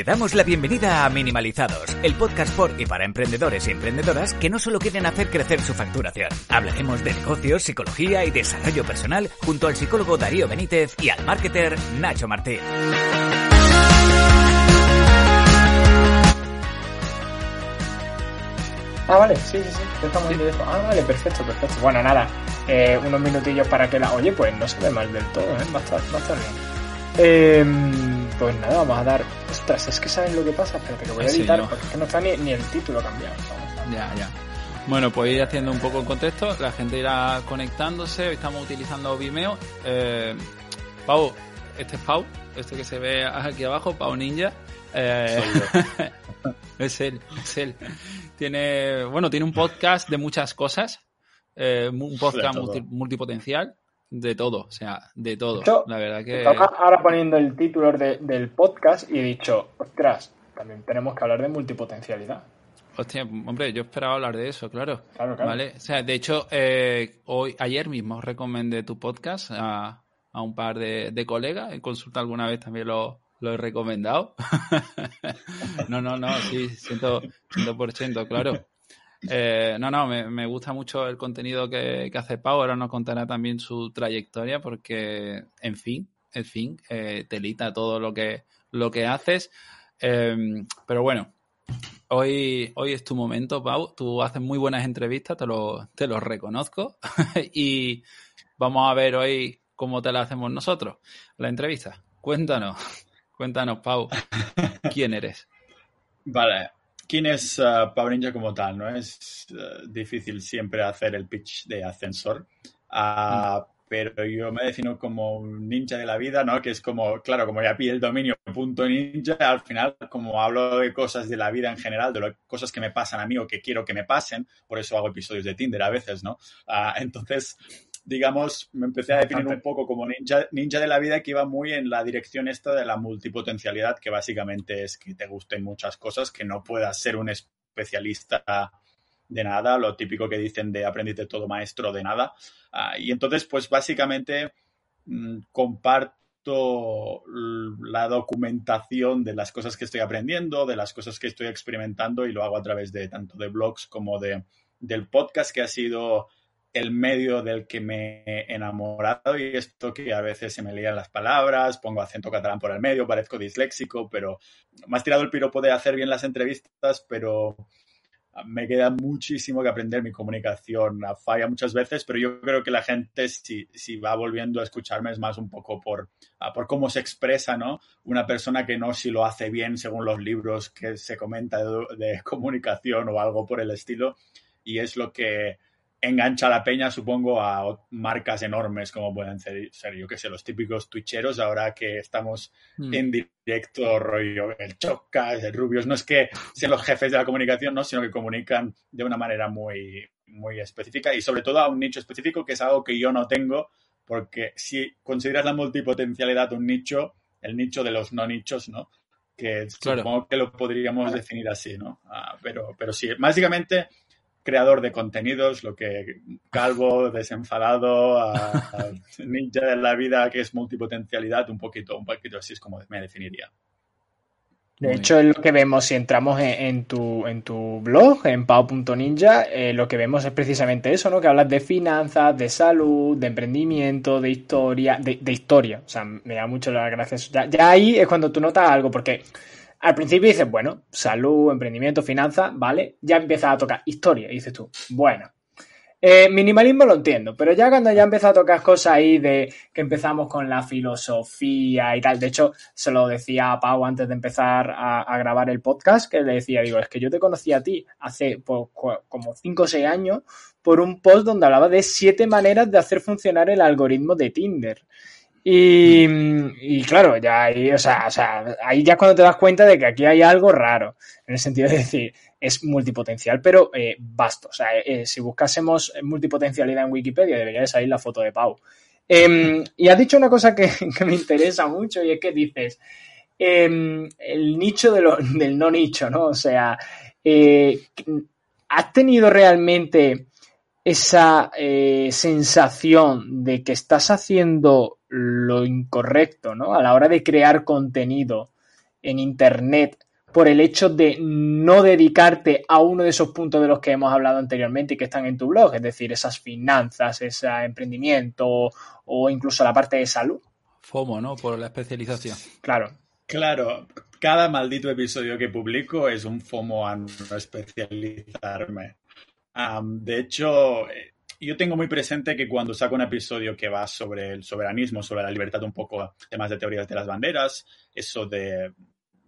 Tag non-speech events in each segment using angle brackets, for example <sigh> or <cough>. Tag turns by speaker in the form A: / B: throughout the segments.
A: Te damos la bienvenida a Minimalizados, el podcast por y para emprendedores y emprendedoras que no solo quieren hacer crecer su facturación. Hablaremos de negocios, psicología y desarrollo personal junto al psicólogo Darío Benítez y al marketer Nacho Martín.
B: Ah, vale, sí, sí, sí, estamos en directo. Ah, vale, perfecto, perfecto. Bueno, nada, eh, unos minutillos para que la... Oye, pues no se ve mal del todo, ¿eh? Va a estar, va a estar bien. Eh, pues nada, vamos a dar... Ostras, es que ¿saben lo que pasa? Espérate, que voy a editar porque es que no está ni, ni el título cambiado.
C: Ya, ya. Bueno, pues ir haciendo un poco el contexto, la gente irá conectándose, hoy estamos utilizando Vimeo. Eh, Pau, este es Pau, este que se ve aquí abajo, Pau Ninja. Eh, <laughs> es él, es él. Tiene, bueno, tiene un podcast de muchas cosas, eh, un podcast multi- multipotencial, de todo, o sea, de todo.
B: Yo-
C: La verdad que...
B: Ahora poniendo el título de- del podcast y he dicho, ostras, también tenemos que hablar de multipotencialidad.
C: Hostia, hombre, yo esperaba hablar de eso, claro.
B: Claro, claro.
C: Vale, o sea, de hecho, eh, hoy, ayer mismo recomendé tu podcast a, a un par de, de colegas. En consulta alguna vez también lo, lo he recomendado. <laughs> no, no, no, sí, ciento, ciento por ciento, claro. Eh, no, no, me, me gusta mucho el contenido que, que hace Pau. Ahora nos contará también su trayectoria porque, en fin, en fin, eh, telita todo lo que, lo que haces. Eh, pero bueno, Hoy, hoy es tu momento, Pau. Tú haces muy buenas entrevistas, te lo, te lo reconozco. <laughs> y vamos a ver hoy cómo te la hacemos nosotros, la entrevista. Cuéntanos, cuéntanos, Pau, <laughs> ¿quién eres?
D: Vale. ¿Quién es uh, Pau Ninja como tal? No es uh, difícil siempre hacer el pitch de ascensor. Ah, Pero yo me defino como un ninja de la vida, ¿no? Que es como, claro, como ya pide el dominio punto ninja, al final, como hablo de cosas de la vida en general, de lo- cosas que me pasan a mí o que quiero que me pasen, por eso hago episodios de Tinder a veces, ¿no? Ah, entonces, digamos, me empecé a definir un poco como ninja, ninja de la vida que iba muy en la dirección esta de la multipotencialidad, que básicamente es que te gusten muchas cosas, que no puedas ser un especialista de nada, lo típico que dicen de aprendiste todo maestro de nada. Ah, y entonces, pues básicamente mm, comparto la documentación de las cosas que estoy aprendiendo, de las cosas que estoy experimentando y lo hago a través de tanto de blogs como de, del podcast que ha sido el medio del que me he enamorado y esto que a veces se me lían las palabras, pongo acento catalán por el medio, parezco disléxico, pero me has tirado el piropo de hacer bien las entrevistas, pero me queda muchísimo que aprender mi comunicación. Falla muchas veces, pero yo creo que la gente, si, si va volviendo a escucharme, es más un poco por, ah, por cómo se expresa, ¿no? Una persona que no si lo hace bien según los libros que se comenta de, de comunicación o algo por el estilo. Y es lo que engancha a la peña, supongo, a marcas enormes como pueden ser, ser yo que sé, los típicos twitcheros, ahora que estamos
C: Mm.
D: en directo, rollo, el Chocas, el Rubios, no es que sean los jefes de la comunicación, ¿no? sino que comunican de una manera muy, muy específica y sobre todo a un nicho específico, que es algo que yo no tengo, porque si consideras la multipotencialidad un nicho, el nicho de los no nichos, ¿no? Que
C: Claro.
D: supongo que lo podríamos definir así, ¿no? Ah, pero, pero sí, básicamente creador de contenidos, lo que calvo, desenfadado, a- a <laughs> ninja de la vida que es multipotencialidad, un poquito, un poquito así es como me definiría.
B: De hecho, es lo que vemos si entramos en, en tu, en tu blog, en pau.ninja, eh, lo que vemos es precisamente eso, ¿no? Que hablas de finanzas, de salud, de emprendimiento, de historia, de, de historia. O sea, me da mucho las gracias. Ya, ya ahí es cuando tú notas algo, porque al principio dices, bueno, salud, emprendimiento, finanzas, ¿vale? Ya empiezas a tocar historia dices tú, bueno. Eh, minimalismo lo entiendo, pero ya cuando ya empieza a tocar cosas ahí de que empezamos con la filosofía y tal, de hecho, se lo decía a Pau antes de empezar a, grabar el podcast, que le decía, digo, es que yo te conocí a ti hace pues, como 5 o 6 años por un post donde hablaba de siete maneras de hacer funcionar el algoritmo de Tinder. Y, claro, ya ahí, o sea, ahí ya es cuando te das cuenta de que aquí hay algo raro, en el sentido de decir, es multipotencial, pero eh. O sea, eh, si buscásemos multipotencialidad en Wikipedia, debería de salir la foto de Pau. Em, y has dicho una cosa que, <laughs> me interesa mucho y es que dices, em, el nicho del no nicho, ¿no? O sea, eh, ¿has tenido realmente esa eh, sensación de que estás haciendo lo incorrecto, ¿no? A la hora de crear contenido en Internet por el hecho de no dedicarte a uno de esos puntos de los que hemos hablado anteriormente y que están en tu blog, es decir, esas finanzas, ese emprendimiento o incluso la parte de salud.
C: FOMO, ¿no? Por la especialización.
B: Claro.
D: Claro, cada maldito episodio que publico es un FOMO a no especializarme. de hecho, eh, yo tengo muy presente que cuando saco un episodio que va sobre el soberanismo, sobre la libertad, un poco temas de teorías de las banderas, eso de,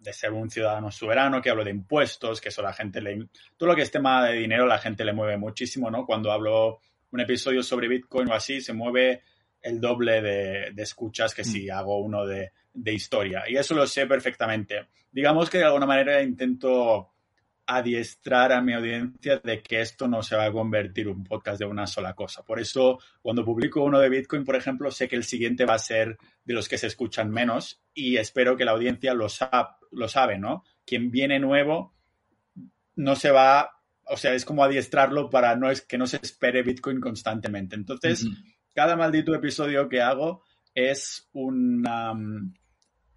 D: de ser un ciudadano soberano, que hablo de impuestos, que eso la gente le... Todo lo que es tema de dinero la gente le mueve muchísimo, ¿no? Cuando hablo un episodio sobre Bitcoin o así, se mueve el doble de, escuchas que si mm. hago uno de, de, historia. Y eso lo sé perfectamente. Digamos que de alguna manera intento adiestrar a mi audiencia de que esto no se va a convertir un podcast de una sola cosa. Por eso, cuando publico uno de Bitcoin, por ejemplo, sé que el siguiente va a ser de los que se escuchan menos y espero que la audiencia lo, lo sabe, ¿no? Quien viene nuevo no se va, o sea, es como adiestrarlo para no es que no se espere Bitcoin constantemente. Entonces, cada maldito episodio que hago es un...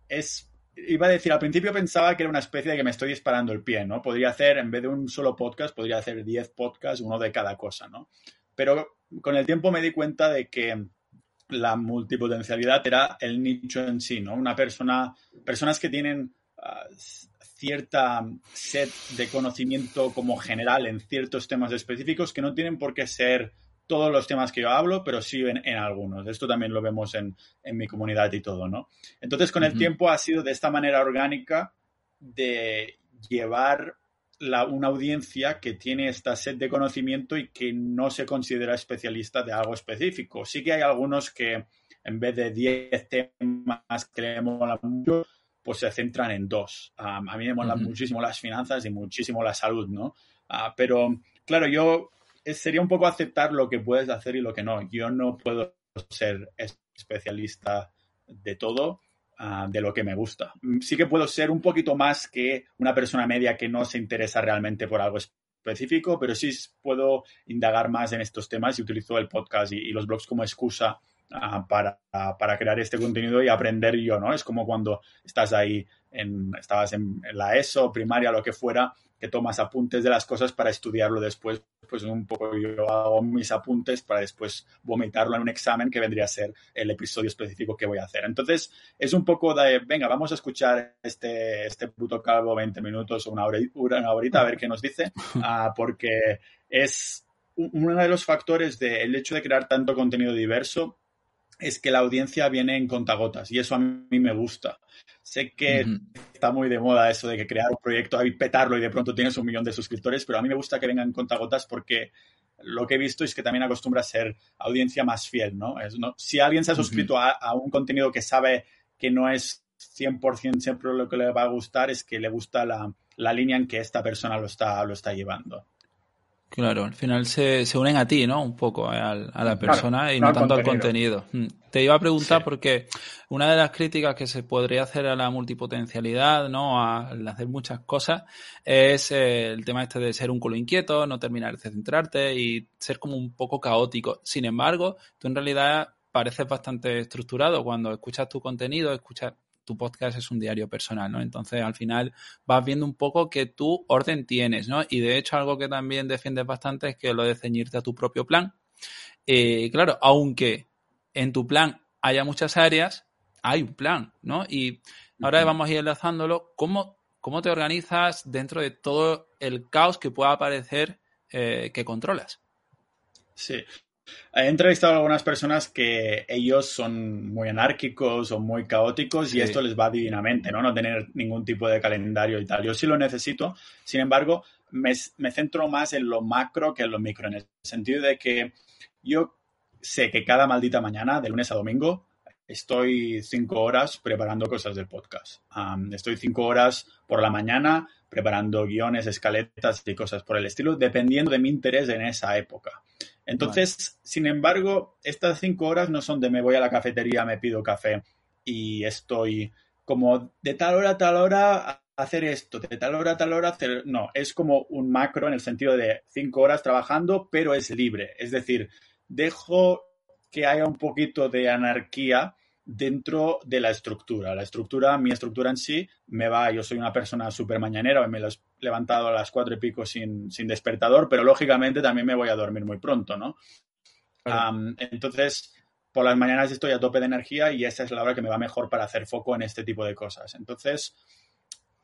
D: es iba a decir, al principio pensaba que era una especie de que me estoy disparando el pie, ¿no? Podría hacer, en vez de un solo podcast, podría hacer 10 podcasts, uno de cada cosa, ¿no? Pero con el tiempo me di cuenta de que la multipotencialidad era el nicho en sí, ¿no? Una persona, personas que tienen ah, cierta set de conocimiento como general en ciertos temas específicos que no tienen por qué ser todos los temas que yo hablo, pero sí en, algunos. Esto también lo vemos en, mi comunidad y todo, ¿no? Entonces, con el tiempo ha sido de esta manera orgánica de llevar una audiencia que tiene esta sed de conocimiento y que no se considera especialista de algo específico. Sí que hay algunos que en vez de 10 temas que le molan mucho, pues se centran en dos. a mí me molan muchísimo las finanzas y muchísimo la salud, ¿no? Ah, pero, claro, yo sería un poco aceptar lo que puedes hacer y lo que no. Yo no puedo ser especialista de todo, ah, de lo que me gusta. Sí que puedo ser un poquito más que una persona media que no se interesa realmente por algo específico, pero sí puedo indagar más en estos temas y utilizo el podcast y, los blogs como excusa ah, para, para, crear este contenido y aprender yo, ¿no? Es como cuando estás ahí, en, estabas en la ESO, primaria, lo que fuera, que tomas apuntes de las cosas para estudiarlo después. Pues un poco yo hago mis apuntes para después vomitarlo en un examen que vendría a ser el episodio específico que voy a hacer. Entonces, es un poco de, venga, vamos a escuchar este, este puto calvo 20 minutos o una, hora, una horita a ver qué nos dice, <laughs> ah, porque es uno de los factores del hecho de crear tanto contenido diverso es que la audiencia viene en contagotas y eso a mí me gusta. Sé que está muy de moda eso de que crear un proyecto y petarlo y de pronto tienes un millón de suscriptores, pero a mí me gusta que vengan en contagotas porque lo que he visto es que también acostumbra a ser audiencia más fiel, ¿no? Es, ¿no? Si alguien se ha suscrito a, un contenido que sabe que no es 100% siempre lo que le va a gustar, es que le gusta la, la línea en que esta persona lo está, lo está llevando.
C: Claro, al final se, se unen a ti, ¿no? Un poco eh, a, la persona y no, tanto al contenido. Mm. Te iba a preguntar porque una de las críticas que se podría hacer a la multipotencialidad, ¿no? Al hacer muchas cosas, es eh, el tema este de ser un culo inquieto, no terminar de centrarte y ser como un poco caótico. Sin embargo, tú en realidad pareces bastante estructurado cuando escuchas tu contenido, escuchas tu podcast es un diario personal, ¿no? Entonces, al final vas viendo un poco que tú orden tienes, ¿no? Y de hecho, algo que también defiendes bastante es que lo de ceñirte a tu propio plan. Eh, claro, aunque en tu plan haya muchas áreas, hay un plan, ¿no? Y ahora vamos a ir enlazándolo. ¿Cómo, cómo te organizas dentro de todo el caos que pueda aparecer eh, que controlas?
D: Sí, He entrevistado a algunas personas que ellos son muy anárquicos o muy caóticos y esto les va divinamente, ¿no? No tener ningún tipo de calendario y tal. Yo sí lo necesito, sin embargo, me, me centro más en lo macro que en lo micro, en el sentido de que yo sé que cada maldita mañana, de lunes a domingo, estoy cinco horas preparando cosas del podcast. estoy cinco horas por la mañana preparando guiones, escaletas y cosas por el estilo, dependiendo de mi interés en esa época. Entonces, sin embargo, estas cinco horas no son de me voy a la cafetería, me pido café y estoy como de tal hora a tal hora hacer esto, de tal hora a tal hora hacer... No, es como un macro en el sentido de cinco horas trabajando, pero es libre. Es decir, dejo que haya un poquito de anarquía dentro de la estructura. La estructura, mi estructura en sí, me va, yo soy una persona súper mañanera, me he levantado a las cuatro y pico sin, sin, despertador, pero lógicamente también me voy a dormir muy pronto, ¿no? entonces, por las mañanas estoy a tope de energía y esa es la hora que me va mejor para hacer foco en este tipo de cosas. Entonces,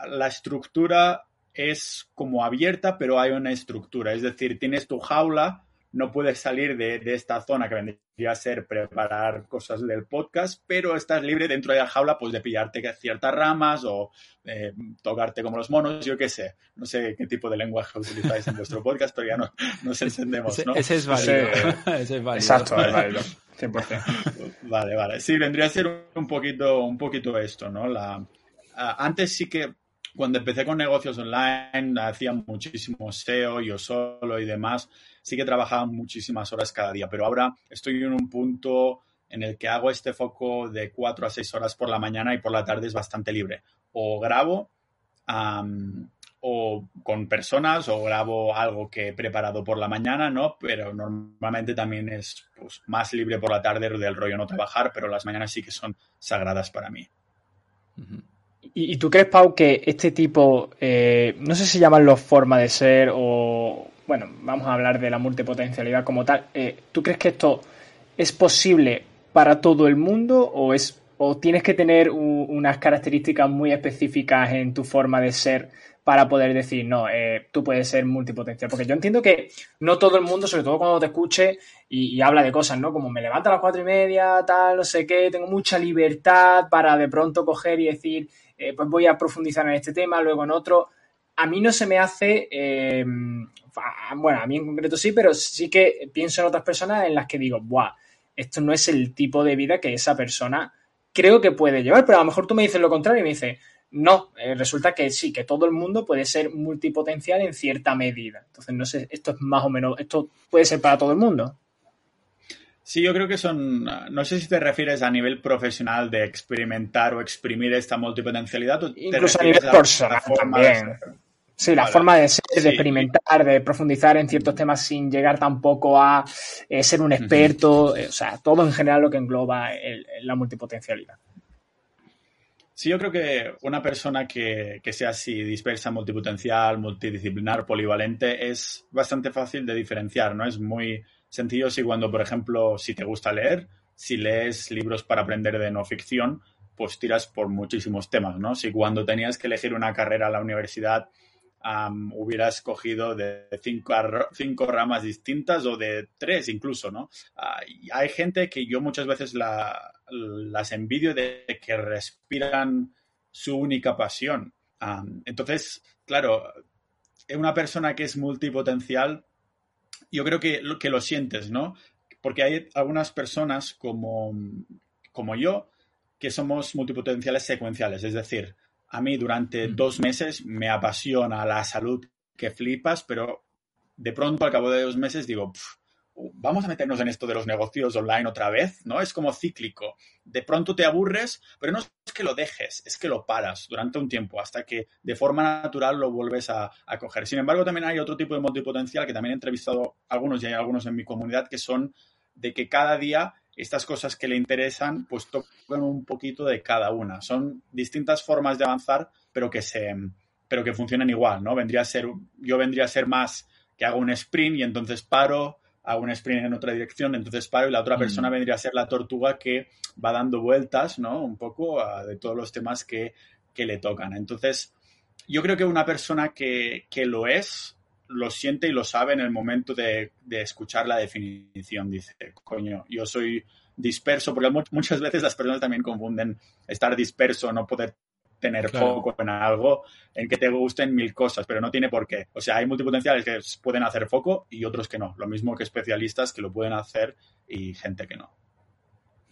D: la estructura es como abierta, pero hay una estructura, es decir, tienes tu jaula no puedes salir de, esta zona que vendría a ser preparar cosas del podcast, pero estás libre dentro de la jaula pues de pillarte ciertas ramas o eh, tocarte como los monos, yo qué sé. No sé qué tipo de lenguaje utilizáis en vuestro podcast, pero ya no, nos entendemos, ¿no?
C: Ese, es válido. <laughs> Ese, es válido.
B: Exacto, es válido. 100%. <laughs>
D: Vale, vale. Sí, vendría a ser un poquito, un poquito esto, ¿no? La, antes sí que cuando empecé con negocios online, hacía muchísimo SEO, yo solo y demás sí que trabajaba muchísimas horas cada día, pero ahora estoy en un punto en el que hago este foco de cuatro a seis horas por la mañana y por la tarde es bastante libre. O grabo o con personas o grabo algo que he preparado por la mañana, ¿no? Pero normalmente también es pues, más libre por la tarde del rollo no trabajar, pero las mañanas sí que son sagradas para mí.
B: ¿Y, tú crees, Pau, que este tipo, eh, no sé si llaman los forma de ser o, bueno, vamos a hablar de la multipotencialidad como tal. Eh, ¿Tú crees que esto es posible para todo el mundo o es o tienes que tener unas características muy específicas en tu forma de ser para poder decir, no, eh, tú puedes ser multipotencial. Porque yo entiendo que no todo el mundo, sobre todo cuando te escuche y, habla de cosas, ¿no? Como me levanto a las cuatro y media, tal, no sé qué, tengo mucha libertad para de pronto coger y decir, eh, pues voy a profundizar en este tema, luego en otro. A mí no se me hace bueno, a mí en concreto sí, pero sí que pienso en otras personas en las que digo, ¡buah! Esto no es el tipo de vida que esa persona creo que puede llevar, pero a lo mejor tú me dices lo contrario y me dices, no, eh, resulta que sí, que todo el mundo puede ser multipotencial en cierta medida. Entonces, no sé, esto es más o menos, esto puede ser para todo el mundo.
D: Sí, yo creo que son, no sé si te refieres a nivel profesional de experimentar o exprimir esta multipotencialidad. O
B: Incluso a nivel personal también. Sí, la forma de ser, de experimentar, de profundizar en ciertos temas sin llegar tampoco a eh, ser un experto, eh, o sea, todo en general lo que engloba la multipotencialidad.
D: Sí, yo creo que una persona que, sea así dispersa, multipotencial, multidisciplinar, polivalente, es bastante fácil de diferenciar, ¿no? Es muy sencillo si cuando, por ejemplo, si te gusta leer, si lees libros para aprender de no ficción, pues tiras por muchísimos temas, ¿no? Si cuando tenías que elegir una carrera a la universidad hubieras cogido de cinco, cinco, ramas distintas o de tres incluso, ¿no? hay gente que yo muchas veces las envidio de que respiran su única pasión. entonces, claro, una persona que es multipotencial, yo creo que, que lo sientes, ¿no? Porque hay algunas personas como, como yo que somos multipotenciales secuenciales, es decir, a mí durante dos meses me apasiona la salud que flipas, pero de pronto al cabo de dos meses digo, vamos a meternos en esto de los negocios online otra vez, ¿no? Es como cíclico. De pronto te aburres, pero no es que lo dejes, es que lo paras durante un tiempo hasta que de forma natural lo vuelves a, a coger. Sin embargo, también hay otro tipo de multipotencial que también he entrevistado algunos y hay algunos en mi comunidad que son de que cada día estas cosas que le interesan, pues tocan un poquito de cada una. Son distintas formas de avanzar, pero que se, pero que funcionan igual, ¿no? Vendría a ser, yo vendría a ser más que hago un sprint y entonces paro, hago un sprint en otra dirección, entonces paro y la otra mm. persona vendría a ser la tortuga que va dando vueltas, ¿no? Un poco de todos los temas que, que, le tocan. Entonces, yo creo que una persona que, que lo es, lo siente y lo sabe en el momento de, escuchar la definición. Dice, coño, yo soy disperso, porque muchas veces las personas también confunden estar disperso, no poder tener foco en algo, en que te gusten mil cosas, pero no tiene por qué. O sea, hay multipotenciales que pueden hacer foco y otros que no. Lo mismo que especialistas que lo pueden hacer y gente que no.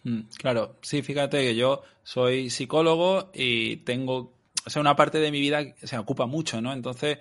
C: Mm, claro, sí, fíjate que yo soy psicólogo y tengo, o sea, una parte de mi vida se ocupa mucho, ¿no? Entonces,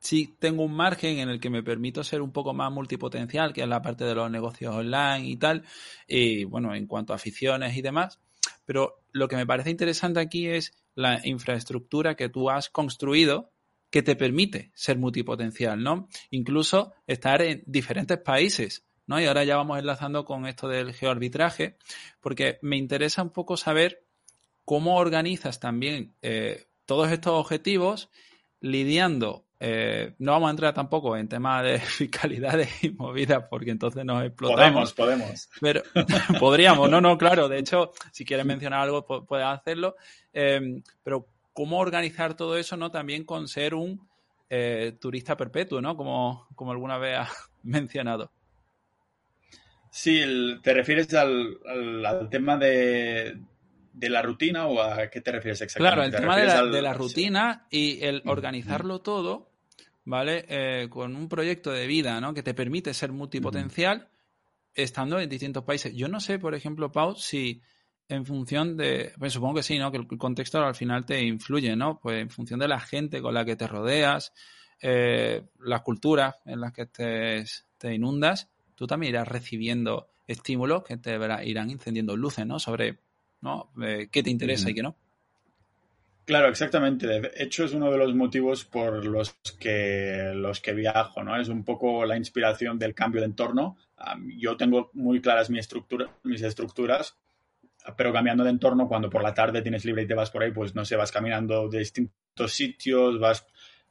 C: sí tengo un margen en el que me permito ser un poco más multipotencial, que es la parte de los negocios online y tal, y bueno, en cuanto a aficiones y demás. Pero lo que me parece interesante aquí es la infraestructura que tú has construido que te permite ser multipotencial, ¿no? Incluso estar en diferentes países ¿no? Y ahora ya vamos enlazando con esto del geoarbitraje, porque me interesa un poco saber cómo organizas también eh, todos estos objetivos lidiando eh, no vamos a entrar tampoco en temas de <laughs> fiscalidades y movidas porque entonces nos explotamos.
D: Podemos, podemos.
C: Pero <laughs> podríamos, no, no, claro. De hecho, si quieres mencionar algo, puedes hacerlo. Em, pero cómo organizar todo eso, ¿no? También con ser un eh, turista perpetuo, ¿no? Como, como alguna vez has <laughs> mencionado.
D: Sí, te refieres al, tema de, de la rutina o a qué te refieres exactamente?
C: Claro, el tema de la, rutina y el organizarlo todo, ¿vale? Eh, con un proyecto de vida, ¿no? Que te permite ser multipotencial estando en distintos países. Yo no sé, por ejemplo, Pau, si en función de, pues supongo que sí, ¿no? Que el contexto al final te influye, ¿no? Pues en función de la gente con la que te rodeas, eh, las culturas en las que te, te inundas, tú también irás recibiendo estímulos que te irán encendiendo luces, ¿no? Sobre ¿no? Eh, ¿Qué te interesa y qué no?
D: Claro, exactamente. De hecho, es uno de los motivos por los que, los que viajo, ¿no? Es un poco la inspiración del cambio de entorno. yo tengo muy claras mis estructuras, pero cambiando de entorno, cuando por la tarde tienes libre y te vas por ahí, pues no sé, vas caminando de distintos sitios, vas,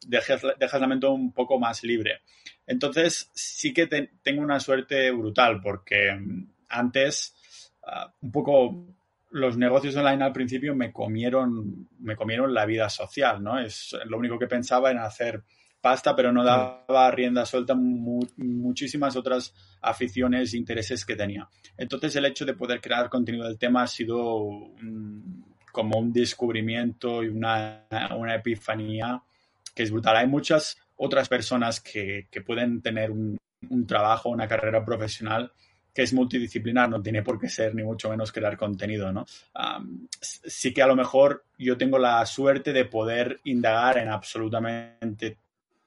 D: dejas, dejas la mente un poco más libre. Entonces, sí que tengo una suerte brutal, porque mm, antes, ah, un poco los negocios online al principio me comieron, me comieron la vida social, ¿no? Es lo único que pensaba en hacer pasta, pero no daba rienda suelta muchísimas otras aficiones e intereses que tenía. Entonces el hecho de poder crear contenido del tema ha sido como un descubrimiento y una, epifanía que es brutal. Hay muchas otras personas que, pueden tener un, un trabajo, una carrera profesional que es multidisciplinar, no tiene por qué ser ni mucho menos crear contenido, ¿no? sí que a lo mejor yo tengo la suerte de poder indagar en absolutamente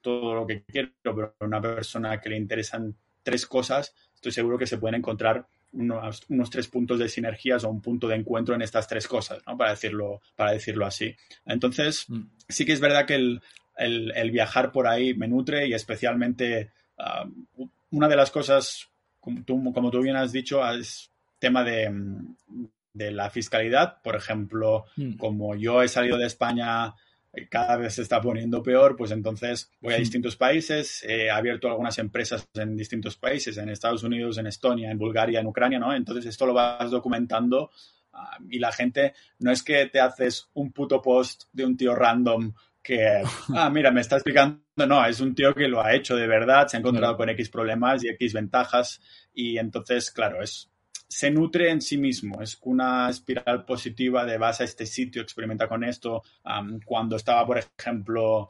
D: todo lo que quiero, pero a una persona que le interesan tres cosas, estoy seguro que se pueden encontrar unos, tres puntos de sinergias o un punto de encuentro en estas tres cosas, ¿no? Para decirlo, para decirlo así. Entonces, mm. sí que es verdad que el, viajar por ahí me nutre y especialmente una de las cosas como tú, como tú bien has dicho, es tema de, la fiscalidad. Por ejemplo, mm. como yo he salido de España eh, cada vez se está poniendo peor, pues entonces voy a mm. distintos países, he abierto algunas empresas en distintos países, en Estados Unidos, en Estonia, en Bulgaria, en Ucrania, ¿no? Entonces esto lo vas documentando ah, y la gente no es que te haces un puto post de un tío random que, ah, mira, me está explicando, no, es un tío que lo ha hecho de verdad, se ha encontrado con X problemas y X ventajas y entonces, claro, es, se nutre en sí mismo, es una espiral positiva de vas a este sitio, experimenta con esto. cuando estaba, por ejemplo,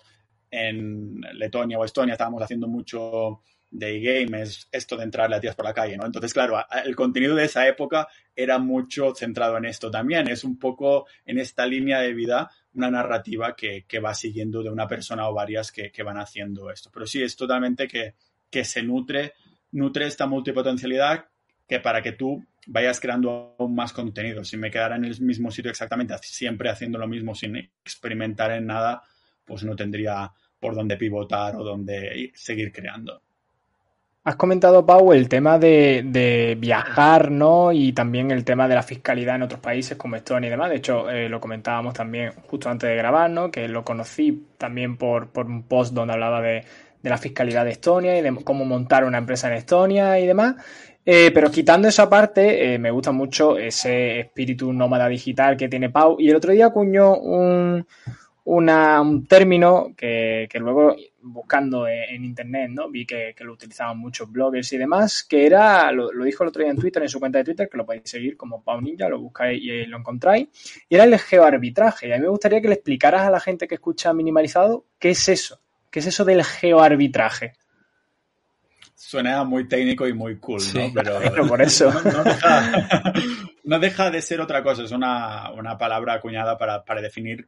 D: en Letonia o Estonia, estábamos haciendo mucho de e-game, es esto de entrarle a tías por la calle, ¿no? Entonces, claro, el contenido de esa época era mucho centrado en esto también, es un poco en esta línea de vida una narrativa que, va siguiendo de una persona o varias que, van haciendo esto. Pero sí, es totalmente que, que se nutre, nutre esta multipotencialidad que para que tú vayas creando aún más contenido. Si me quedara en el mismo sitio exactamente, siempre haciendo lo mismo sin experimentar en nada, pues no tendría por dónde pivotar o dónde seguir creando.
B: Has comentado, Pau, el tema de, viajar, ¿no? Y también el tema de la fiscalidad en otros países como Estonia y demás. De hecho, eh, lo comentábamos también justo antes de grabar, ¿no? Que lo conocí también por, un post donde hablaba de, la fiscalidad de Estonia y de cómo montar una empresa en Estonia y demás. Eh, pero quitando esa parte, eh, me gusta mucho ese espíritu nómada digital que tiene Pau. Y el otro día acuñó un, un término que, luego buscando en, internet, ¿no? Vi que, lo utilizaban muchos bloggers y demás, que era, lo, dijo el otro día en Twitter, en su cuenta de Twitter, que lo podéis seguir como Pau Ninja, lo buscáis y lo encontráis, y era el geoarbitraje. Y a mí me gustaría que le explicaras a la gente que escucha minimalizado qué es eso, qué es eso del geoarbitraje.
D: Suena muy técnico y muy cool, ¿no? <laughs>
B: Pero, por eso. <laughs>
D: No, deja, de ser otra cosa, es una, palabra acuñada para, para definir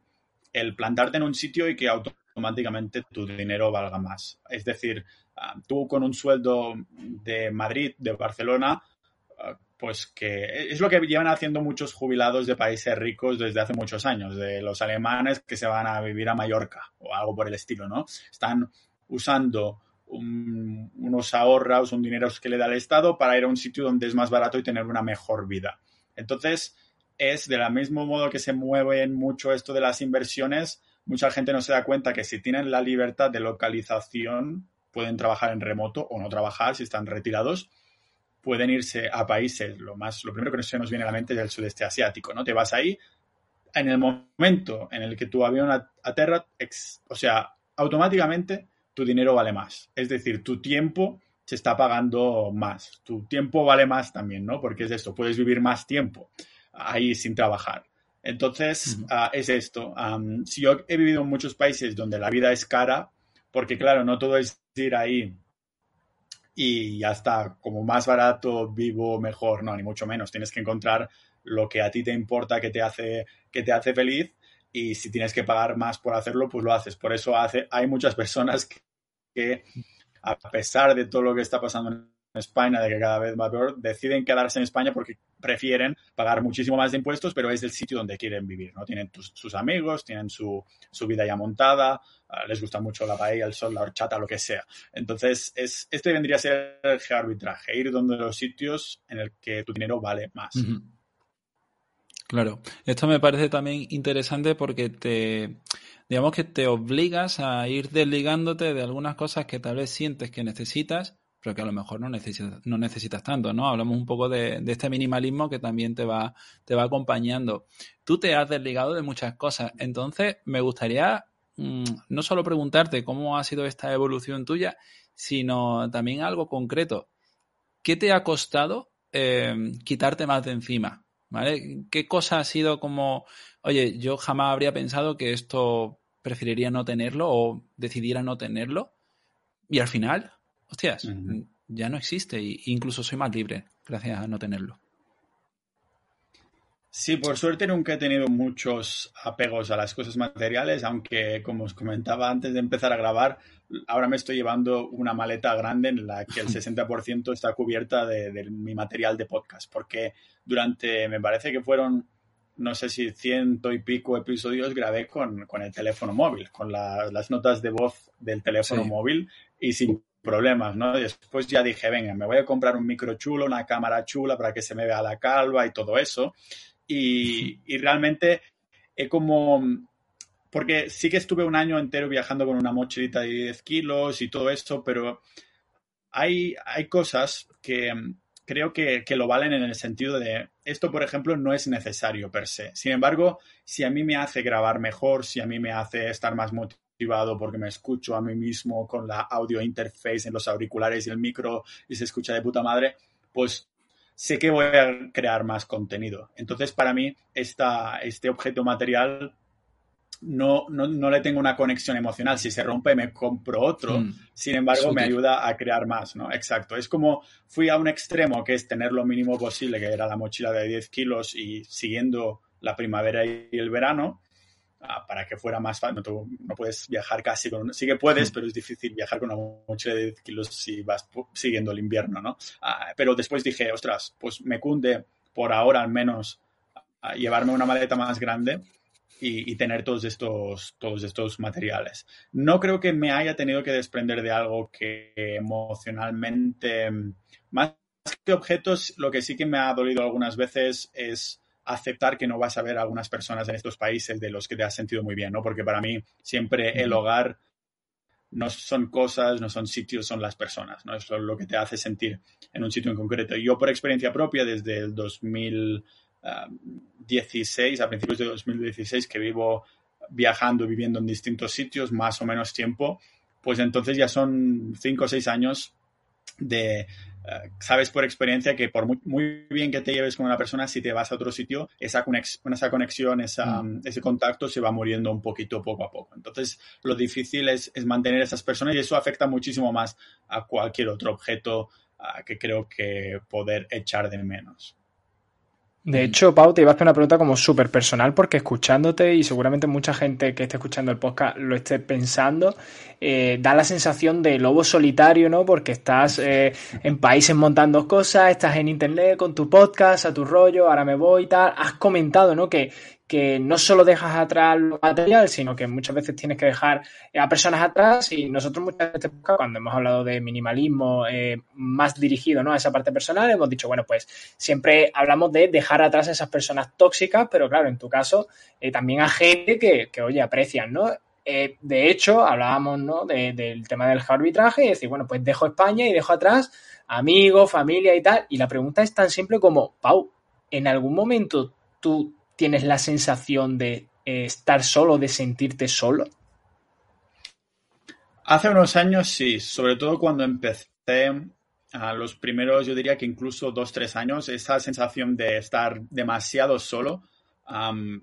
D: el plantarte en un sitio y que automáticamente tu dinero valga más. Es decir, ah, tú con un sueldo de Madrid, de Barcelona, ah, pues que es lo que llevan haciendo muchos jubilados de países ricos desde hace muchos años, de los alemanes que se van a vivir a Mallorca o algo por el estilo, ¿no? Están usando unos ahorros, un dinero que le da el Estado para ir a un sitio donde es más barato y tener una mejor vida. Entonces, es de la mismo modo que se mueven mucho esto de las inversiones, mucha gente no se da cuenta que si tienen la libertad de localización, pueden trabajar en remoto o no trabajar si están retirados, pueden irse a países, lo más, lo primero que se nos viene a la mente es el sudeste asiático, ¿no? Te vas ahí, en el momento en el que tu avión aterra, o sea, automáticamente tu dinero vale más. Es decir, tu tiempo se está pagando más. Tu tiempo vale más también, ¿no? Porque es esto, puedes vivir más tiempo ahí sin trabajar. Entonces, ah, es esto. si yo he vivido en muchos países donde la vida es cara, porque claro, no todo es ir ahí y ya está, como más barato, vivo mejor, no, ni mucho menos. Tienes que encontrar lo que a ti te importa, que te hace, que te hace feliz y si tienes que pagar más por hacerlo, pues lo haces. Por eso hace, hay muchas personas que, a pesar de todo lo que está pasando en España, de que cada vez va peor, deciden quedarse en España porque prefieren pagar muchísimo más de impuestos, pero es el sitio donde quieren vivir, ¿no? Tienen sus amigos, tienen su, vida ya montada, ah, les gusta mucho la paella, el sol, la horchata, lo que sea. Entonces, es, este vendría a ser el geoarbitraje, ir donde los sitios en el que tu dinero vale más.
C: Claro, esto me parece también interesante porque te, digamos que te obligas a ir desligándote de algunas cosas que tal vez sientes que necesitas pero que a lo mejor no necesitas, tanto, ¿no? Hablamos un poco de, este minimalismo que también te va, te va acompañando. Tú te has desligado de muchas cosas, entonces me gustaría mm, no solo preguntarte cómo ha sido esta evolución tuya, sino también algo concreto. ¿Qué te ha costado em, quitarte más de encima? ¿Qué cosa ha sido como, oye, yo jamás habría pensado que esto preferiría no tenerlo o decidiera no tenerlo? Y al final hostias, ya no existe e incluso soy más libre gracias a no tenerlo.
D: Sí, por suerte nunca he tenido muchos apegos a las cosas materiales, aunque como os comentaba antes de empezar a grabar, ahora me estoy llevando una maleta grande en la que el <laughs> 60% está cubierta de, mi material de podcast, porque durante, me parece que fueron, no sé si ciento y pico episodios grabé con, el teléfono móvil, con las notas de voz del teléfono móvil y sin problemas, ¿no? después ya dije, venga, me voy a comprar un micro chulo, una cámara chula para que se me vea la calva y todo eso. Y, realmente he como... Porque sí que estuve un año entero viajando con una mochilita de 10 kilos y todo eso, pero hay, hay cosas que creo que, que, lo valen en el sentido de esto, por ejemplo, no es necesario per se. Sin embargo, si a mí me hace grabar mejor, si a mí me hace estar más motivado, porque me escucho a mí mismo con la audio interface en los auriculares y el micro y se escucha de puta madre, pues sé que voy a crear más contenido. Entonces, para mí, esta, este objeto material no, no, le tengo una conexión emocional. Si se rompe, me compro otro. Mm. Sin embargo, me ayuda a crear más, ¿no? Exacto. Es como fui a un extremo que es tener lo mínimo posible, que era la mochila de 10 kilos y siguiendo la primavera y el verano para que fuera más fácil. No, no, puedes viajar casi con... Sí que puedes, pero es difícil viajar con una mochila de 10 kilos si vas siguiendo el invierno, ¿no? Ah, pero después dije, ostras, pues me cunde por ahora al menos llevarme una maleta más grande y, tener todos estos, todos estos materiales. No creo que me haya tenido que desprender de algo que emocionalmente, más que objetos, lo que sí que me ha dolido algunas veces es aceptar que no vas a ver a algunas personas en estos países de los que te has sentido muy bien, ¿no? Porque para mí siempre el hogar no son cosas, no son sitios, son las personas, ¿no? Eso es lo que te hace sentir en un sitio en concreto. Yo por experiencia propia, desde el 2016, a principios de 2016, que vivo viajando, viviendo en distintos sitios, más o menos tiempo, pues entonces ya son cinco o seis años de sabes por experiencia que por muy, bien que te lleves con una persona, si te vas a otro sitio, esa, esa conexión, mm. ese contacto se va muriendo un poquito poco a poco. Entonces, lo difícil es, mantener a esas personas y eso afecta muchísimo más a cualquier otro objeto que creo que poder echar de menos.
B: De hecho, Pau, te iba a hacer una pregunta como súper personal porque escuchándote y seguramente mucha gente que esté escuchando el podcast lo esté pensando, eh, da la sensación de lobo solitario, ¿no? Porque estás eh, en países montando cosas, estás en internet con tu podcast, a tu rollo, ahora me voy y tal. Has comentado, ¿no? Que, que no solo dejas atrás lo material, sino que muchas veces tienes que dejar a personas atrás y nosotros muchas veces cuando hemos hablado de minimalismo eh, más dirigido ¿no? a esa parte personal, hemos dicho, bueno, pues siempre hablamos de dejar atrás a esas personas tóxicas, pero claro, en tu caso eh, también a gente que, que, oye, aprecian, ¿no? Eh, de hecho, hablábamos ¿no? del tema del arbitraje y decir, bueno, pues dejo España y dejo atrás amigos, familia y tal. Y la pregunta es tan simple como, Pau, ¿en algún momento tú tienes la sensación de eh, estar solo, de sentirte solo?
D: Hace unos años sí, sobre todo cuando empecé a los primeros, yo diría que incluso dos, tres años, esa sensación de estar demasiado solo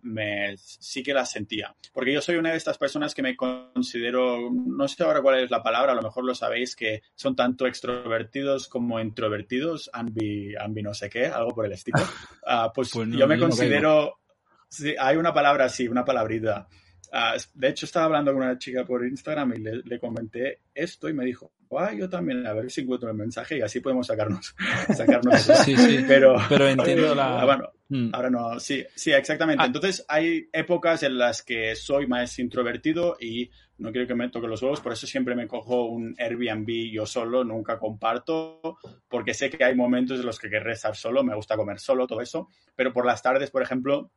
D: me, sí que la sentía. Porque yo soy una de estas personas que me considero, no sé ahora cuál es la palabra, a lo mejor lo sabéis, que son tanto extrovertidos como introvertidos, ambi, ambi no sé qué, algo por el estilo. <laughs> Ah, pues, pues yo me considero, sí, hay una palabra así, una palabrita. Ah, de hecho, estaba hablando con una chica por Instagram y le, comenté esto y me dijo, ah, yo también, a ver si encuentro el mensaje y así podemos sacarnos. <laughs> sacarnos
C: sí, sí, <laughs> pero, pero entiendo la...
D: Ah, bueno, mm. ahora no, sí, sí, exactamente. Entonces, hay épocas en las que soy más introvertido y no quiero que me toque los huevos, por eso siempre me cojo un Airbnb yo solo, nunca comparto, porque sé que hay momentos en los que querré estar solo, me gusta comer solo, todo eso, pero por las tardes, por ejemplo,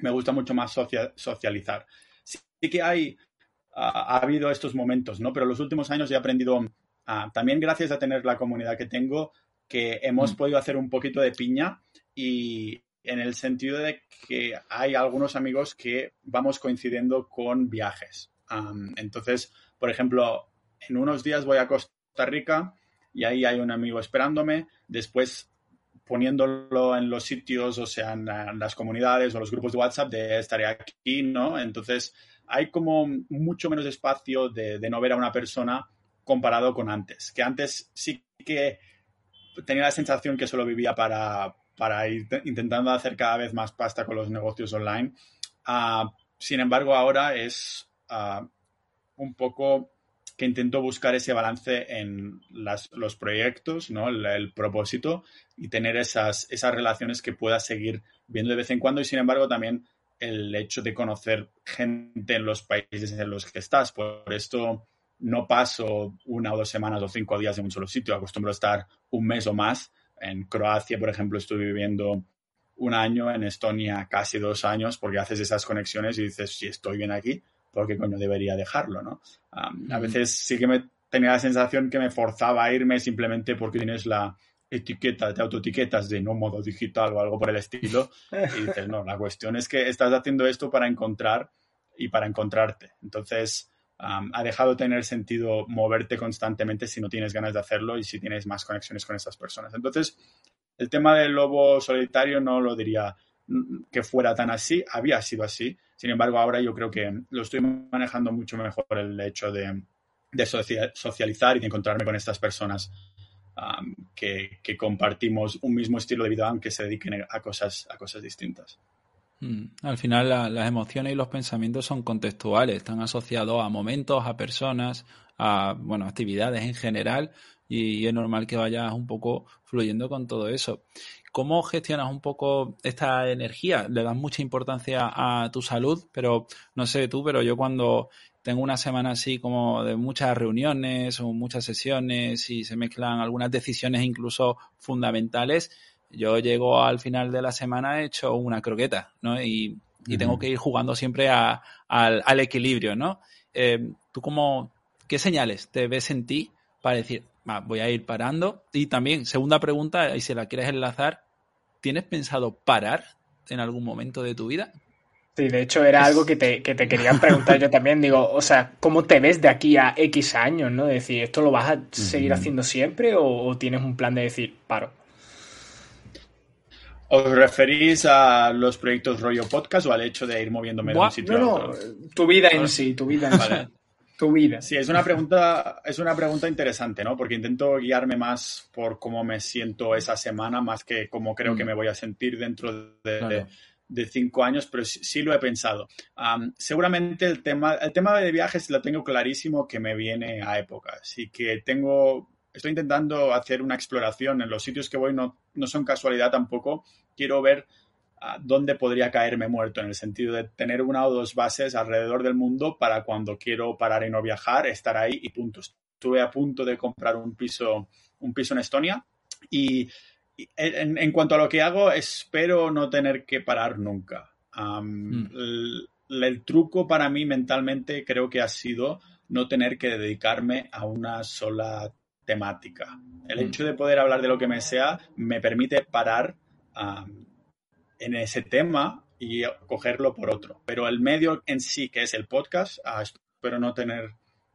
D: me gusta mucho más socializar sí que hay, ha, habido estos momentos, ¿no? Pero los últimos años he aprendido, también gracias a tener la comunidad que tengo, que hemos mm. podido hacer un poquito de piña y en el sentido de que hay algunos amigos que vamos coincidiendo con viajes. entonces, por ejemplo, en unos días voy a Costa Rica y ahí hay un amigo esperándome. Después poniéndolo en los sitios, o sea, en, las comunidades o los grupos de WhatsApp de estaré aquí, ¿no? Entonces, hay como mucho menos espacio de, no ver a una persona comparado con antes. Que antes sí que tenía la sensación que solo vivía para, para ir intentando hacer cada vez más pasta con los negocios online. Ah, sin embargo, ahora es ah, un poco que intento buscar ese balance en los proyectos, ¿no? El, propósito y tener esas, esas relaciones que pueda seguir viendo de vez en cuando y sin embargo también el hecho de conocer gente en los países en los que estás. Por esto no paso una o dos semanas o cinco días en un solo sitio, acostumbro a estar un mes o más. En Croacia, por ejemplo, estuve viviendo un año, en Estonia casi dos años, porque haces esas conexiones y dices, si estoy bien aquí, ¿por qué coño debería dejarlo? ¿no? a veces sí que me tenía la sensación que me forzaba a irme simplemente porque tienes la, etiqueta, de autoetiquetas de no modo digital o algo por el estilo. <laughs> Y dices, no, la cuestión es que estás haciendo esto para encontrar y para encontrarte. Entonces, ha dejado de tener sentido moverte constantemente si no tienes ganas de hacerlo y si tienes más conexiones con esas personas. Entonces, el tema del lobo solitario no lo diría que fuera tan así, había sido así. Sin embargo, ahora yo creo que lo estoy manejando mucho mejor el hecho de, socializar y de encontrarme con estas personas que, compartimos un mismo estilo de vida aunque se dediquen a cosas, distintas.
C: Mm. Al final las emociones y los pensamientos son contextuales, están asociados a momentos, a personas, a bueno, actividades en general y, es normal que vayas un poco fluyendo con todo eso. ¿Cómo gestionas un poco esta energía? Le das mucha importancia a tu salud, pero no sé tú, pero yo cuando tengo una semana así como de muchas reuniones o muchas sesiones y se mezclan algunas decisiones incluso fundamentales, yo llego al final de la semana hecho una croqueta, ¿no? Y, tengo que ir jugando siempre al, equilibrio, ¿no? Eh, ¿Tú cómo, qué señales te ves en ti para decir, voy a ir parando? Y también, segunda pregunta, y si la quieres enlazar, ¿tienes pensado parar en algún momento de tu vida?
B: Sí, de hecho era algo que te, que te <laughs> quería preguntar yo también. Digo, o sea, ¿cómo te ves de aquí a X años? ¿no? decir, ¿esto lo vas a seguir haciendo siempre o, tienes un plan de decir, paro?
D: ¿Os referís a los proyectos rollo podcast o al hecho de ir moviéndome de un sitio
B: no, a otro? No, tu vida en sí, tu vida en sí. Tu vida.
D: Sí, es una pregunta, es una pregunta interesante, ¿no? Porque intento guiarme más por cómo me siento esa semana, más que cómo creo que mm. me voy a sentir dentro de, de cinco años, pero sí, lo he pensado. seguramente el tema, el tema de viajes lo tengo clarísimo que me viene a época. Así que tengo, estoy intentando hacer una exploración en los sitios que voy, no, no son casualidad tampoco. Quiero ver dónde podría caerme muerto, en el sentido de tener una o dos bases alrededor del mundo para cuando quiero parar y no viajar, estar ahí y punto. Estuve a punto de comprar un piso, un piso en Estonia y, en, cuanto a lo que hago, espero no tener que parar nunca. Mm. el, truco para mí mentalmente creo que ha sido no tener que dedicarme a una sola temática. El mm. hecho de poder hablar de lo que me sea me permite parar en ese tema y cogerlo por otro. Pero el medio en sí, que es el podcast, ah, espero no tener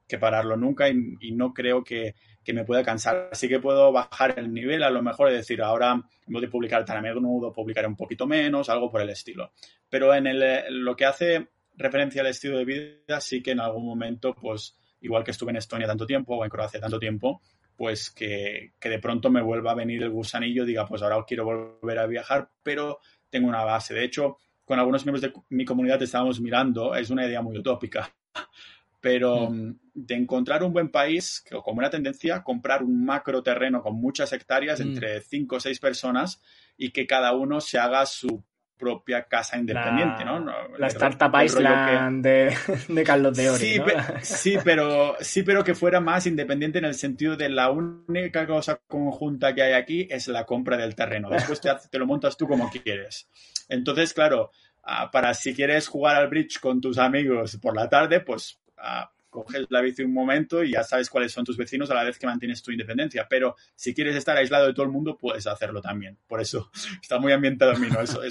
D: que pararlo nunca y, no creo que, me pueda cansar. Así que puedo bajar el nivel, a lo mejor es decir, ahora en de publicar tan a menudo, publicaré un poquito menos, algo por el estilo. Pero en el, lo que hace referencia al estilo de vida, sí que en algún momento, pues igual que estuve en Estonia tanto tiempo o en Croacia tanto tiempo, pues que, que de pronto me vuelva a venir el gusanillo, diga, pues ahora quiero volver a viajar, pero tengo una base. De hecho, con algunos miembros de mi comunidad estábamos mirando, es una idea muy utópica, <laughs> pero mm. Mm, de encontrar un buen país, como una tendencia, comprar un macro terreno con muchas hectáreas mm. entre cinco o seis personas y que cada uno se haga su propia casa independiente, ¿no?
B: La Startup Island de, de, Carlos de Ori,
D: sí, sí, pero, sí, pero que fuera más independiente en el sentido de la única cosa conjunta que hay aquí es la compra del terreno. Después te, te lo montas tú como quieres. Entonces, claro, ah, para si quieres jugar al bridge con tus amigos por la tarde, pues ah, coges la bici un momento y ya sabes cuáles son tus vecinos a la vez que mantienes tu independencia. Pero si quieres estar aislado de todo el mundo, puedes hacerlo también. Por eso <laughs> está muy ambientado en mí, ¿no? Eso,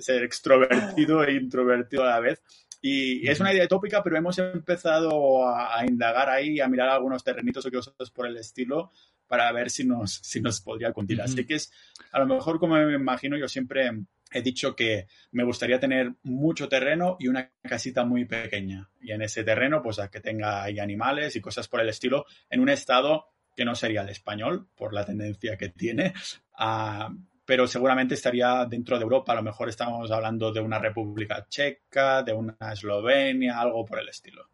D: ser extrovertido e introvertido a la vez. Y, es una idea tópica, pero hemos empezado a, indagar ahí, a mirar algunos terrenitos o cosas por el estilo para ver si nos, si nos podría continuar. Así que es, a lo mejor, como me imagino, yo siempre he dicho que me gustaría tener mucho terreno y una casita muy pequeña. Y en ese terreno, pues a que tenga ahí animales y cosas por el estilo, en un estado que no sería el español, por la tendencia que tiene, <laughs> ah, pero seguramente estaría dentro de Europa. A lo mejor estamos hablando de una República Checa, de una Eslovenia, algo por el estilo.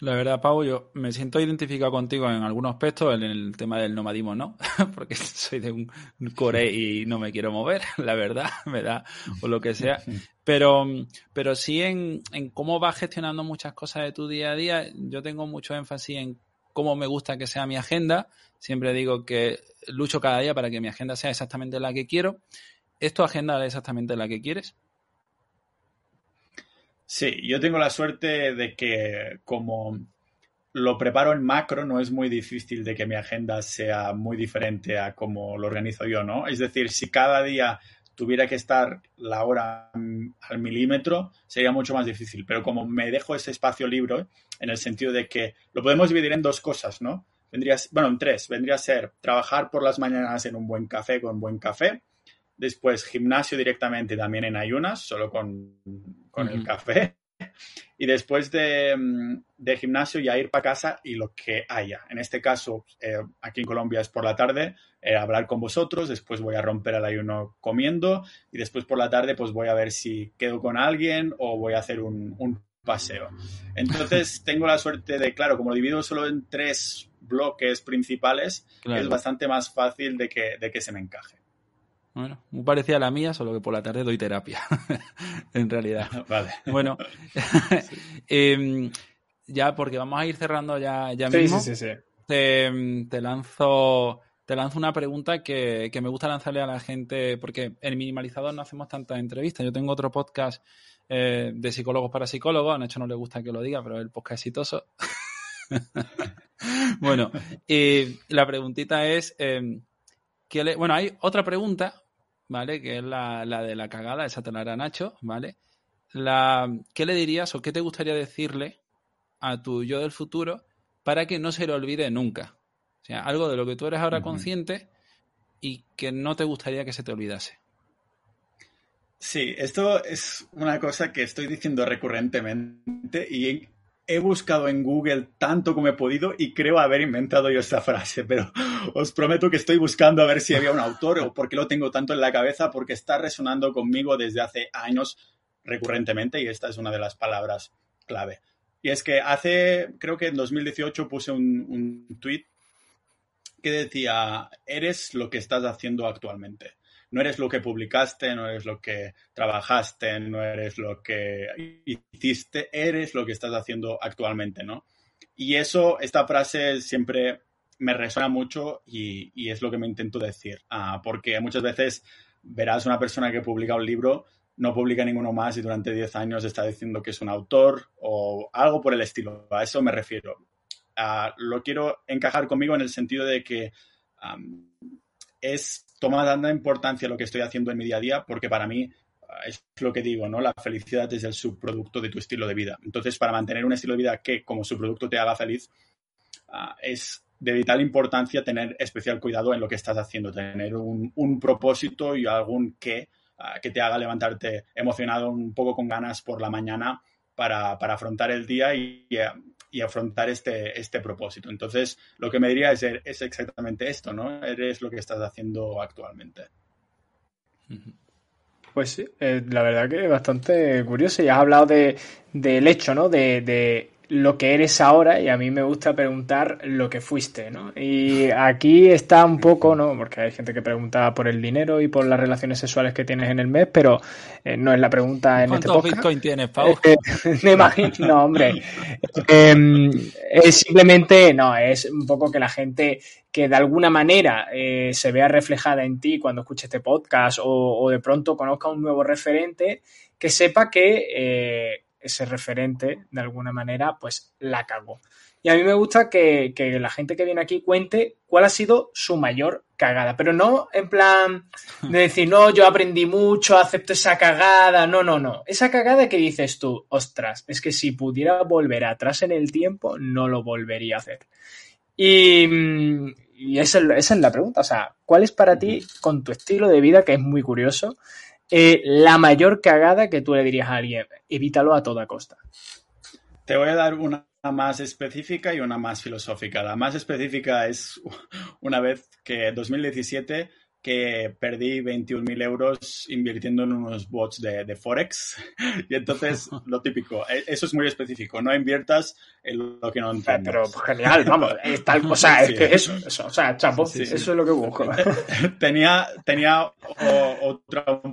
C: La verdad, Pau, yo me siento identificado contigo en algunos aspectos, en el tema del nomadismo, ¿no? <laughs> Porque soy de un core y no me quiero mover, <laughs> la verdad, <laughs> me o lo que sea. Pero, pero sí en, en cómo vas gestionando muchas cosas de tu día a día. Yo tengo mucho énfasis en cómo me gusta que sea mi agenda. Siempre digo que lucho cada día para que mi agenda sea exactamente la que quiero. ¿Es tu agenda exactamente la que quieres?
D: Sí, yo tengo la suerte de que como lo preparo en macro, no es muy difícil de que mi agenda sea muy diferente a como lo organizo yo, ¿no? Es decir, si cada día tuviera que estar la hora al milímetro, sería mucho más difícil. Pero como me dejo ese espacio libre, en el sentido de que lo podemos dividir en dos cosas, ¿no? Vendría, bueno, en tres. Vendría a ser trabajar por las mañanas en un buen café con buen café, Después gimnasio directamente también en ayunas, solo con, el café. Y después mm, de, gimnasio ya ir para casa y lo que haya. En este caso, eh, aquí en Colombia es por la tarde, eh, hablar con vosotros, después voy a romper el ayuno comiendo y después por la tarde pues voy a ver si quedo con alguien o voy a hacer un, paseo. Entonces <laughs> tengo la suerte de, claro, como divido solo en tres bloques principales, es bastante más fácil de que, de que se me encaje.
C: Bueno, muy parecida a la mía, solo que por la tarde doy terapia, <laughs> en realidad. <laughs>
D: Vale.
C: Bueno, <laughs> em, ya porque vamos a ir cerrando ya, ya mismo.
B: Sí, sí, sí.
C: Te, lanzo, te lanzo una pregunta que, me gusta lanzarle a la gente, porque en Minimalizador no hacemos tantas entrevistas. Yo tengo otro podcast eh, de psicólogos para psicólogos, a Nacho no le gusta que lo diga, pero el podcast exitoso. bueno, y la preguntita es... Em, bueno, hay otra pregunta, ¿vale? Que es la, de la cagada, esa te la hará Nacho, ¿vale? La, ¿Qué le dirías o qué te gustaría decirle a tu yo del futuro para que no se le olvide nunca? O sea, algo de lo que tú eres ahora consciente y que no te gustaría que se te olvidase.
D: Sí, esto es una cosa que estoy diciendo recurrentemente y he buscado en Google tanto como he podido y creo haber inventado yo esta frase, pero os prometo que estoy buscando a ver si había un autor o por qué lo tengo tanto en la cabeza, porque está resonando conmigo desde hace años recurrentemente y esta es una de las palabras clave. Y es que hace, creo que en 2018 puse un, un tweet que decía, eres lo que estás haciendo actualmente. No eres lo que publicaste, no eres lo que trabajaste, no eres lo que hiciste, eres lo que estás haciendo actualmente, ¿no? Y eso, esta frase siempre me resuena mucho y, es lo que me intento decir, ah, porque muchas veces verás una persona que publica un libro, no publica ninguno más y durante 10 años está diciendo que es un autor o algo por el estilo. A eso me refiero. Ah, lo quiero encajar conmigo en el sentido de que es toma tanta importancia lo que estoy haciendo en mi día a día porque para mí ah, es lo que digo, ¿no? La felicidad es el subproducto de tu estilo de vida. Entonces, para mantener un estilo de vida que como subproducto te haga feliz, es de vital importancia tener especial cuidado en lo que estás haciendo, tener un, propósito y algún qué ah, que te haga levantarte emocionado un poco con ganas por la mañana para, afrontar el día y, afrontar este, este propósito. Entonces, lo que me diría es, es exactamente esto, ¿no? Eres lo que estás haciendo actualmente.
B: Pues sí, eh, la verdad que es bastante curioso. Y has hablado de, del hecho, ¿no? de lo que eres ahora y a mí me gusta preguntar lo que fuiste, ¿no? Y aquí está un poco, ¿no? Porque hay gente que pregunta por el dinero y por las relaciones sexuales que tienes en el mes, pero eh, no es la pregunta en este podcast.
C: ¿Cuántos bitcoin tienes, Pau? <laughs>
B: me imagino, no, hombre. Em, es simplemente, no, es un poco que la gente que de alguna manera eh, se vea reflejada en ti cuando escuche este podcast o, o, de pronto conozca un nuevo referente, que sepa que eh, ese referente, de alguna manera, pues la cagó. Y a mí me gusta que, la gente que viene aquí cuente cuál ha sido su mayor cagada, pero no en plan <laughs> de decir, no, yo aprendí mucho, acepto esa cagada, no, no, no. Esa cagada que dices tú, ostras, es que si pudiera volver atrás en el tiempo, no lo volvería a hacer. Y, y esa, esa es la pregunta, o sea, ¿cuál es para ti, con tu estilo de vida, que es muy curioso, eh, la mayor cagada que tú le dirías a alguien? Evítalo a toda costa.
D: Te voy a dar una más específica y una más filosófica. La más específica es una vez que en 2017 que perdí 21.000 euros invirtiendo en unos bots de, Forex. <laughs> Y entonces, <laughs> lo típico, e, eso es muy específico, no inviertas en lo que no entiendes.
B: Pero genial, vamos, <laughs> o sea, es que eso, eso, o sea, chapo, eso es lo que busco.
D: tenía, tenía otra un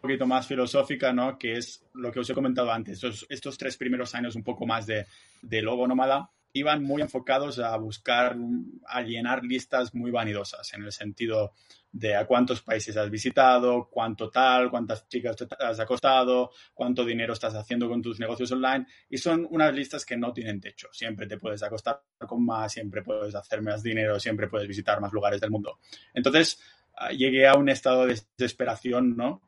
D: poquito más filosófica, ¿no? Que es lo que os he comentado antes, estos, estos tres primeros años un poco más de, de logo nómada iban muy enfocados a buscar, a llenar listas muy vanidosas, en el sentido de a cuántos países has visitado, cuánto tal, cuántas chicas te has acostado, cuánto dinero estás haciendo con tus negocios online. Y son unas listas que no tienen techo. Siempre te puedes acostar con más, siempre puedes hacer más dinero, siempre puedes visitar más lugares del mundo. Entonces, ah, llegué a un estado de desesperación, ¿no?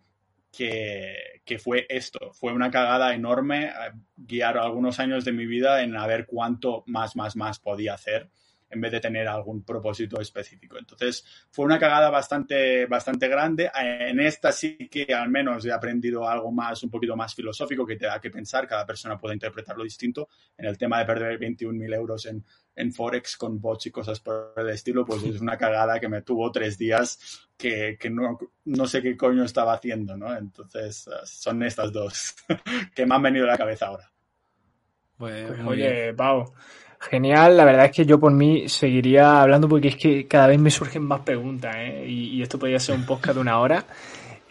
D: que, fue esto. Fue una cagada enorme eh, guiar algunos años de mi vida en a ver cuánto más, más, más podía hacer en vez de tener algún propósito específico. Entonces, fue una cagada bastante, bastante grande. En esta sí que al menos he aprendido algo más, un poquito más filosófico que te da que pensar. Cada persona puede interpretarlo distinto. En el tema de perder 21.000 euros en, en Forex con bots y cosas por el estilo, pues es una cagada que me tuvo tres días que, no, no, sé qué coño estaba haciendo, ¿no? Entonces, son estas dos <laughs> que me han venido a la cabeza ahora.
B: Pues, pues oye, Pau, Genial, la verdad es que yo por mí seguiría hablando porque es que cada vez me surgen más preguntas, ¿eh? y, esto podría ser un podcast de una hora.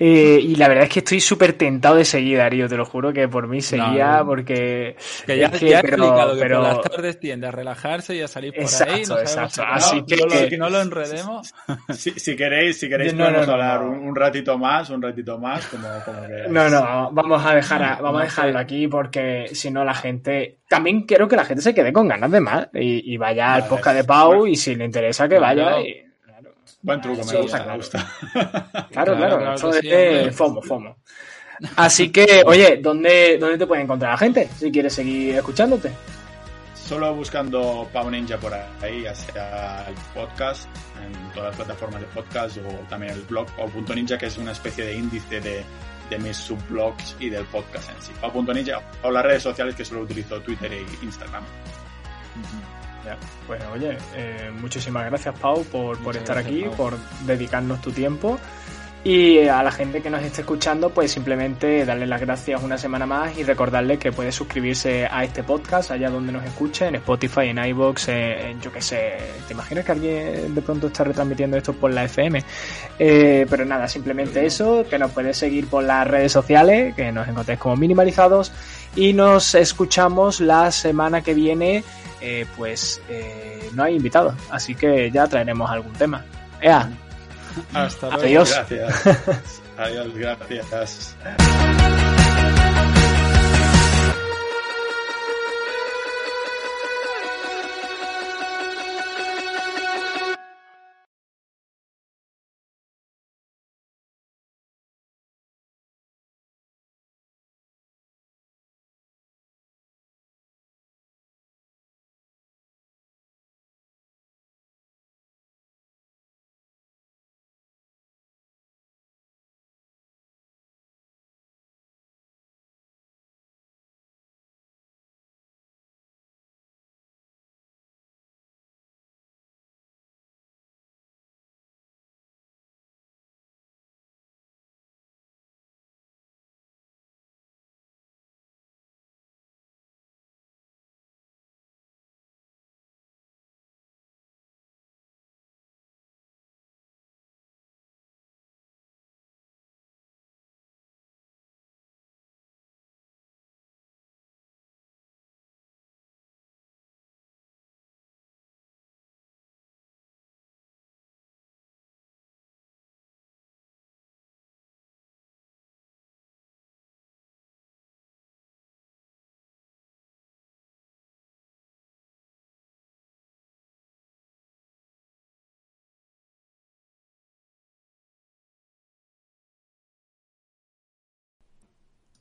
B: Eh, y la verdad es que estoy súper tentado de seguir, Darío, te lo juro que por mí seguía porque...
C: Que ya, que, explicado que por las tardes tiende a relajarse y a salir por ahí. No exacto. Así que... no lo enredemos.
D: Si, queréis, si queréis podemos hablar un, ratito más, un ratito más, como, como
B: No, no, vamos a, dejar vamos a dejarlo aquí porque si no la gente... También quiero que la gente se quede con ganas de más y, vaya al podcast de Pau y si le interesa que vaya... Y
D: Buen truco, me gusta, me gusta.
B: Claro, claro, eso es FOMO, FOMO. <laughs> Así que, oye, ¿dónde, ¿dónde te puede encontrar la gente si quieres seguir escuchándote?
D: Solo buscando Pau Ninja por ahí, ya sea el podcast, en todas las plataformas de podcast o también el blog Pau.ninja, que es una especie de índice de, de mis subblogs y del podcast en sí. Pau.ninja o las redes sociales que solo utilizo Twitter e Instagram.
B: Pues oye, eh, muchísimas gracias Pau por, por estar aquí, por dedicarnos tu tiempo. Y a la gente que nos esté escuchando, pues simplemente darle las gracias una semana más y recordarle que puede suscribirse a este podcast allá donde nos escuche, en Spotify, en iVoox, en, yo qué sé. ¿Te imaginas que alguien de pronto está retransmitiendo esto por la FM? Eh, pero nada, simplemente eso, que nos puedes seguir por las redes sociales, que nos encontréis como minimalizados y nos escuchamos la semana que viene. Eh, pues eh, no hay invitados, así que ya traeremos algún tema. Ea,
C: hasta luego.
B: Adiós.
D: Gracias. <laughs> Adiós, gracias.